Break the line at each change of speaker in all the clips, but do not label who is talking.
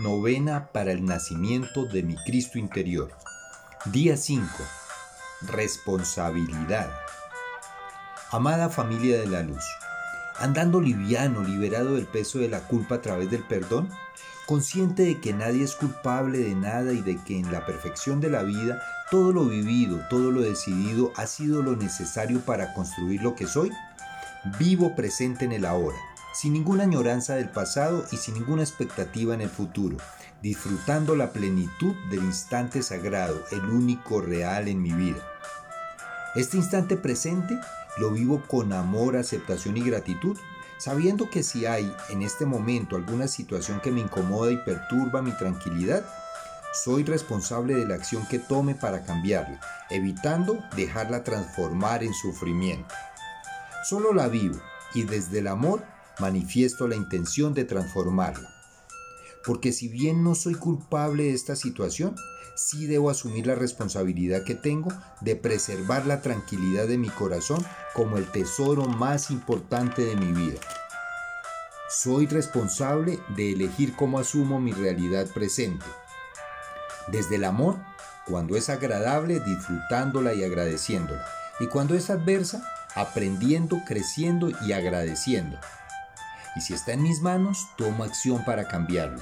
Novena para el nacimiento de mi Cristo interior. Día 5. Responsabilidad. Amada familia de la luz, andando liviano, liberado del peso de la culpa a través del perdón, consciente de que nadie es culpable de nada y de que en la perfección de la vida todo lo vivido, todo lo decidido ha sido lo necesario para construir lo que soy, vivo presente en el ahora sin ninguna añoranza del pasado y sin ninguna expectativa en el futuro, disfrutando la plenitud del instante sagrado, el único real en mi vida. Este instante presente lo vivo con amor, aceptación y gratitud, sabiendo que si hay en este momento alguna situación que me incomoda y perturba mi tranquilidad, soy responsable de la acción que tome para cambiarla, evitando dejarla transformar en sufrimiento. Solo la vivo y desde el amor manifiesto la intención de transformarla. Porque si bien no soy culpable de esta situación, sí debo asumir la responsabilidad que tengo de preservar la tranquilidad de mi corazón como el tesoro más importante de mi vida. Soy responsable de elegir cómo asumo mi realidad presente. Desde el amor, cuando es agradable, disfrutándola y agradeciéndola. Y cuando es adversa, aprendiendo, creciendo y agradeciendo y si está en mis manos, tomo acción para cambiarlo.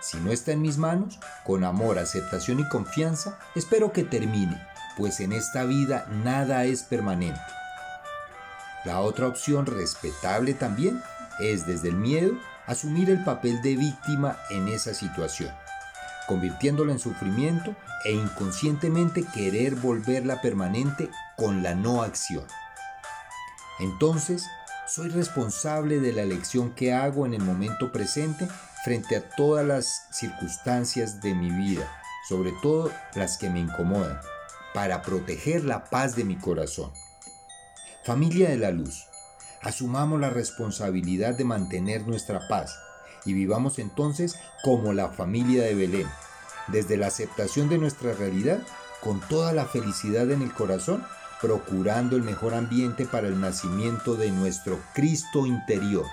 Si no está en mis manos, con amor, aceptación y confianza, espero que termine, pues en esta vida nada es permanente. La otra opción respetable también es desde el miedo asumir el papel de víctima en esa situación, convirtiéndola en sufrimiento e inconscientemente querer volverla permanente con la no acción. Entonces, soy responsable de la elección que hago en el momento presente frente a todas las circunstancias de mi vida, sobre todo las que me incomodan, para proteger la paz de mi corazón. Familia de la luz, asumamos la responsabilidad de mantener nuestra paz y vivamos entonces como la familia de Belén, desde la aceptación de nuestra realidad, con toda la felicidad en el corazón procurando el mejor ambiente para el nacimiento de nuestro Cristo interior.